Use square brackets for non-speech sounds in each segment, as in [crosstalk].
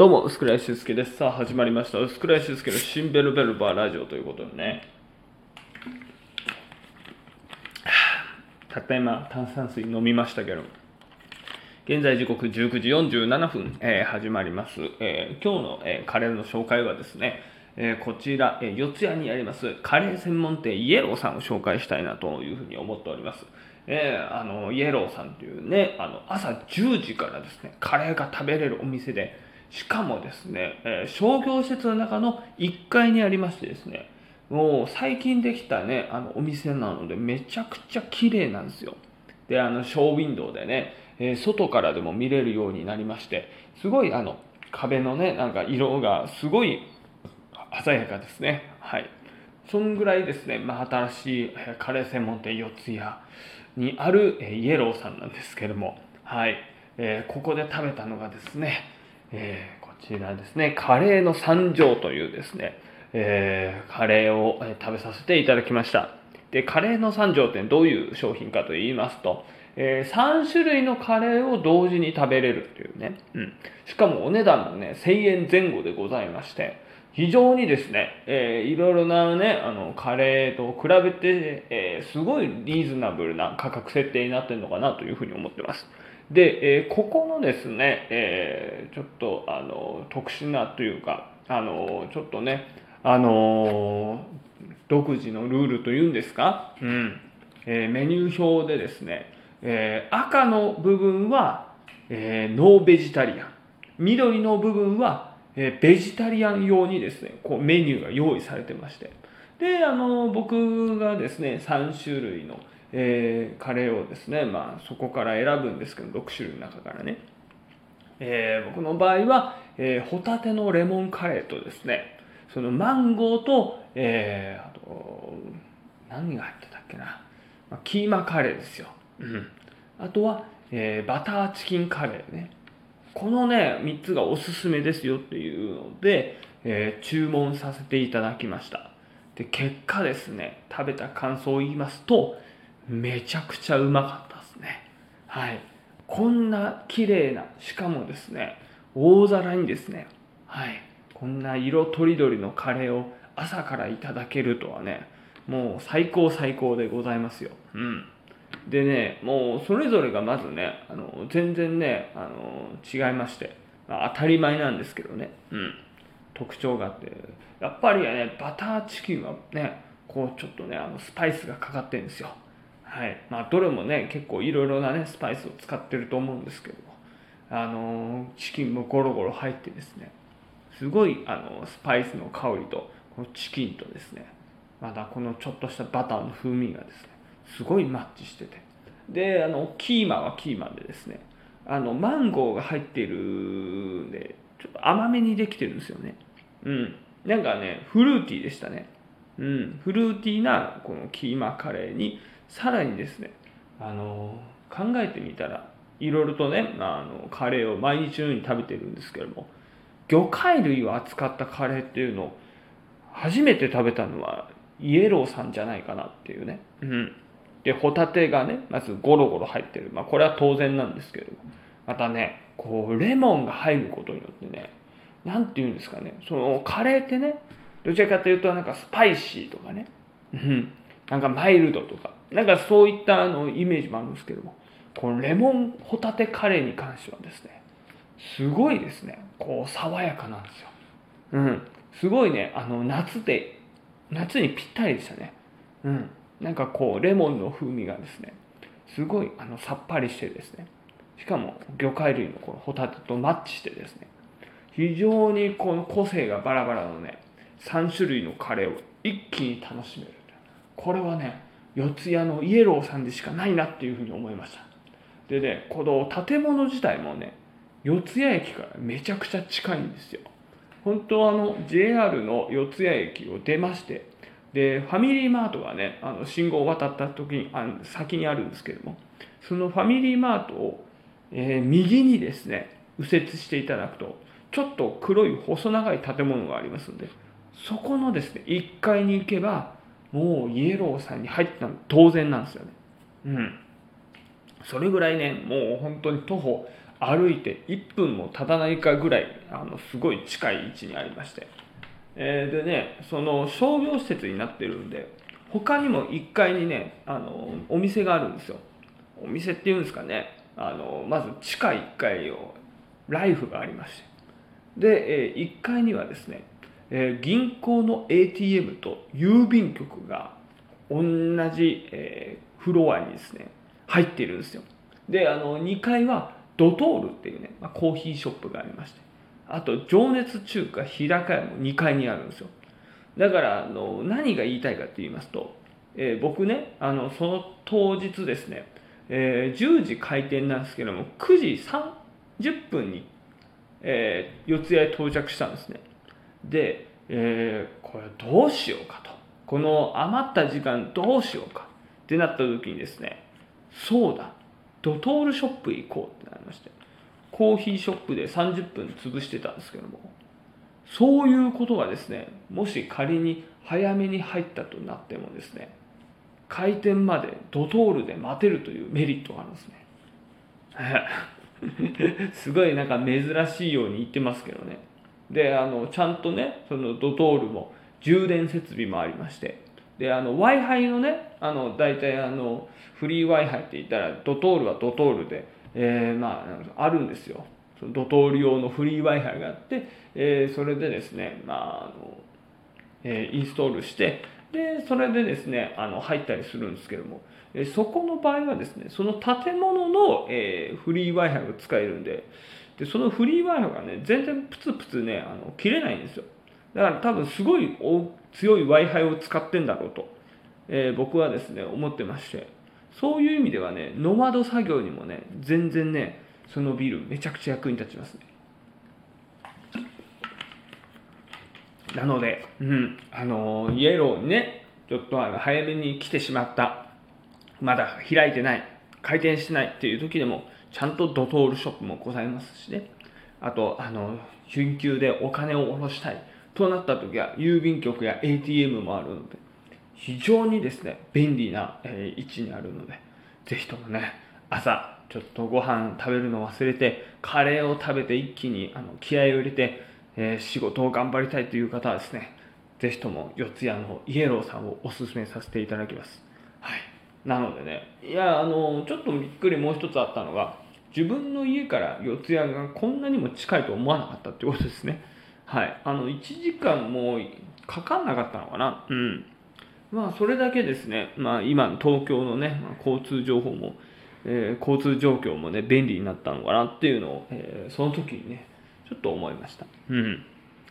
どうも、薄倉修介です。さあ、始まりました。薄倉修介の新ベルベルバーラジオということでね。[sighs] たった今、炭酸水飲みましたけど、現在時刻19時47分、えー始まります。えー今日の、えーカレーの紹介はですね、えーこちら、えー四谷にありますカレー専門店イエローさんを紹介したいなというふうに思っております。えーあのイエローさんというね、あの朝10時からですね、カレーが食べれるお店で、しかもですね、え商業施設の中の1階にありましてですね、もう最近できたね、あのお店なので、めちゃくちゃ綺麗なんですよ。で、あの、ショーウィンドウでね、え外からでも見れるようになりまして、すごいあの、壁のね、なんか色がすごい鮮やかですね。はい。そんぐらいですね、まあ、新しいカレー専門店四谷にあるイエローさんなんですけども、はい。えーここで食べたのがですね、えーこちらですね、カレーの三条というですね、えーカレーを食べさせていただきました。で、カレーの三条ってどういう商品かと言いますと、え3種類のカレーを同時に食べれるっていうね、うん。しかもお値段もね、1000円前後でございまして、非常にですね、えーいろいろなね、あの、カレーと比べて、えーすごいリーズナブルな価格設定になってるのかなというふうに思ってます。で、えーここのですね、えーちょっと、あの、特殊なというか、あの、ちょっとね、あの独自のルールというんですか、うん。えーメニュー表でですね、えー赤の部分は、えーノーベジタリアン。緑の部分は、えーベジタリアン用にですねこうメニューが用意されてまして。であの僕がですね3種類の、えーカレーをですね、まあ、そこから選ぶんですけど6種類の中からね、えー僕の場合は、えーホタテのレモンカレーとですねそのマンゴーと、えーあと何が入ってたっけな、まあ、キーマカレーですよ、うん、あとは、えーバターチキンカレーね。このね3つがおすすめですよっていうので、えー注文させていただきました。で結果ですね食べた感想を言いますとめちゃくちゃうまかったですね。はい。こんな綺麗なしかもですね大皿にですねはい。こんな色とりどりのカレーを朝からいただけるとはねもう最高最高でございますよ。うん。でねもうそれぞれがまずねあの全然ねあの違いまして、まあ当たり前なんですけどね。うん。特徴があってやっぱりねバターチキンはねこうちょっとねあのスパイスがかかってるんですよ。はい。まあどれもね結構いろいろなねスパイスを使ってると思うんですけど。あのチキンもゴロゴロ入ってですね。すごいあのスパイスの香りとこのチキンとですね。またこのちょっとしたバターの風味がですね。すごいマッチしてて。であのキーマはキーマンでですね。あのマンゴーが入ってるんでちょっと甘めにできてるんですよね。うん。なんかねフルーティーでしたね。うんフルーティーなこのキーマカレーにさらにですねあの考えてみたらいろいろとね、あ、のカレーを毎日のように食べてるんですけども魚介類を扱ったカレーっていうのを初めて食べたのはイエローさんじゃないかなっていうね。うん。で、ホタテがね、まずゴロゴロ入ってる。まあこれは当然なんですけど、またね、こう、レモンが入ることによってね、なんて言うんですかね、そのカレーってね、どちらかというとなんかスパイシーとかね、うん。なんかマイルドとか、なんかそういったあのイメージもあるんですけども、このレモンホタテカレーに関してはですね、すごいですね、こう爽やかなんですよ。うん。すごいね、あの夏で、夏にぴったりでしたね。うん。なんかこう、レモンの風味がですね、すごいあのさっぱりしてですね、しかも魚介類のこのホタテとマッチしてですね、非常にこの個性がバラバラのね、3種類のカレーを一気に楽しめる。これはね、四谷のイエローさんでしかないなっていうふうに思いました。でね、この建物自体もね、四谷駅からめちゃくちゃ近いんですよ。本当はあの JR の四谷駅を出ましてでファミリーマートがねあの信号を渡った時にあの先にあるんですけどもそのファミリーマートを、えー右にですね右折していただくとちょっと黒い細長い建物がありますのでそこのですね1階に行けばもうイエローさんに入ったの当然なんですよね。うん。それぐらいねもう本当に徒歩歩いて1分も経たないかぐらいあのすごい近い位置にありまして、えー、でねその商業施設になってるんで他にも1階にねあのお店があるんですよ。お店っていうんですかね。あのまず地下1階をライフがありまして。で、えー、1階にはですね、えー、銀行の ATM と郵便局が同じ、えー、フロアにですね入っているんですよ。であの2階はドトールっていうね、まあ、コーヒーショップがありまして。あと情熱中華日高屋も2階にあるんですよ。だからあの何が言いたいかって言いますと、えー、僕ねあのその当日ですね、えー、10時開店なんですけども9時30分に、えー、四谷へ到着したんですね。で、えー、これどうしようかと。この余った時間どうしようか。ってなった時にですねそうだ。ドトールショップ行こうってなりまして。コーヒーショップで30分潰してたんですけども。そういうことがですねもし仮に早めに入ったとなってもですね開店までドトールで待てるというメリットがあるんですね。[laughs] すごいなんか珍しいように言ってますけどね。であのちゃんとねそのドトールも充電設備もありましてであの w i f i のねあの大体あのフリー w i f i って言ったらドトールはドトールで、えー、まああるんですよ。そのドトール用のフリー Wi-Fi があって、えー、それでですね、まああのえー、インストールして、で、それでですね、あの入ったりするんですけども、え、そこの場合はですね、その建物の、え、フリー Wi-Fi が使えるんで、でそのフリー Wi-Fi がね、全然プツプツね、あの切れないんですよ。だから多分すごい強い Wi-Fi を使ってんだろうと、えー、僕はですね、思ってまして、そういう意味ではね、ノマド作業にもね、全然ね、そのビルめちゃくちゃ役に立ちますね。なので、うん、あのイエローにねちょっとあの早めに来てしまった。まだ開いてない。開店してないっていう時でもちゃんとドトールショップもございますしね。あとあの緊急でお金を下ろしたいとなった時は郵便局や ATM もあるので非常にですね便利な、え、位置にあるのでぜひともね朝ちょっとご飯食べるの忘れてカレーを食べて一気にあの気合を入れて、えー、仕事を頑張りたいという方はですね是非とも四谷のイエローさんをお勧めさせていただきます。はい。なのでね。いやあのちょっとびっくりもう一つあったのが自分の家から四谷がこんなにも近いと思わなかったってことですね。はい。あの1時間もかかんなかったのかな。うん。まあそれだけですね。まあ今東京のね、交通情報もえー、交通状況もね便利になったのかなっていうのを、えー、その時にねちょっと思いました、うん、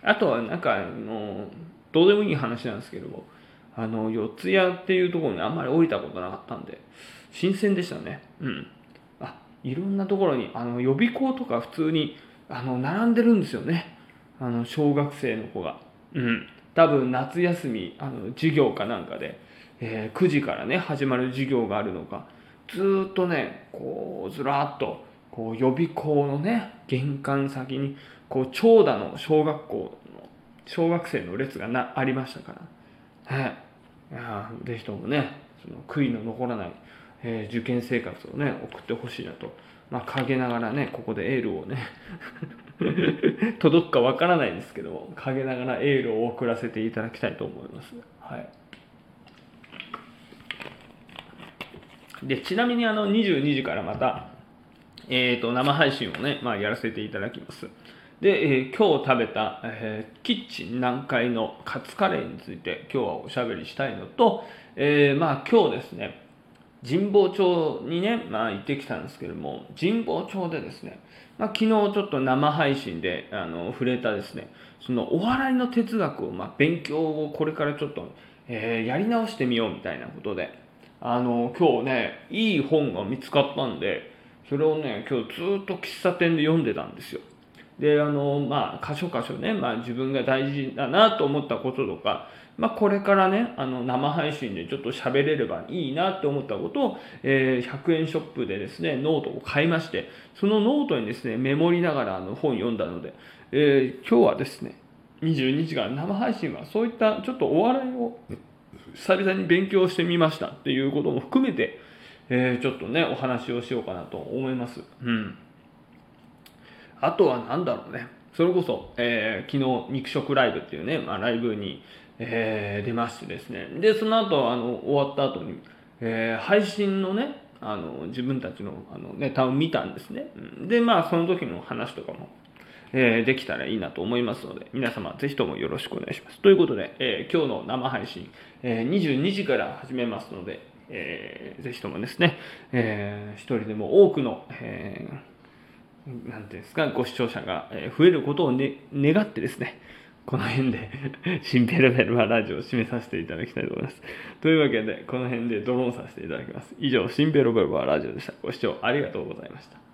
あとはなんかあのどうでもいい話なんですけども。あの四谷っていうところにあんまり降りたことなかったんで新鮮でしたね。うん。あいろんなところにあの予備校とか普通にあの並んでるんですよね。あの小学生の子が。うん。多分夏休みあの授業かなんかで、えー、9時からね始まる授業があるのかずっとねこうずらっとこう予備校のね玄関先にこう長蛇の小学校の小学生の列がなありましたから。はいいやぜひともねその悔いの残らない、えー、受験生活をね送ってほしいなと。まあ陰ながらねここでエールをね [laughs] 届くかわからないんですけども陰ながらエールを送らせていただきたいと思います。はい。でちなみにあの22時からまた、えーと、生配信をね、まあ、やらせていただきます。で、えー、今日食べた、えー、キッチン南海のカツカレーについて今日はおしゃべりしたいのと、えー、まあ今日ですね、神保町にね、まあ行ってきたんですけども、神保町でですね、まあ、昨日ちょっと生配信であの触れたですね、そのお笑いの哲学を、まあ、勉強をこれからちょっと、えー、やり直してみようみたいなことで、あの今日ねいい本が見つかったんでそれをね今日ずっと喫茶店で読んでたんですよ。であのまあ箇所箇所ね、まあ、自分が大事だなと思ったこととか、まあ、これからねあの生配信でちょっと喋れればいいなって思ったことを、えー、100円ショップでですねノートを買いましてそのノートにですねメモりながらあの本読んだので、えー、今日はですね22時間生配信はそういったちょっとお笑いを久々に勉強してみましたっていうことも含めて、えー、ちょっとね、お話をしようかなと思います。うん。あとは何だろうね。それこそ、えー、昨日、肉食ライブっていうね、まあ、ライブに、えー、出ましてですね。で、その後、あの、終わった後に、えー、配信のね、あの、自分たちのあのネタを見たんですね。で、まあ、その時の話とかも、えー、できたらいいなと思いますので、皆様ぜひともよろしくお願いします。ということで、えー、今日の生配信、えー、22時から始めますので、えー、ぜひともですね、えー、一人でも多くの、えー、なんていうんですか、ご視聴者が増えることを、ね、願ってですね、この辺で [laughs] 新ペルベルマラジオを締めさせていただきたいと思います。というわけで、この辺でドローンさせていただきます。以上、新ペルベルマラジオでした。ご視聴ありがとうございました。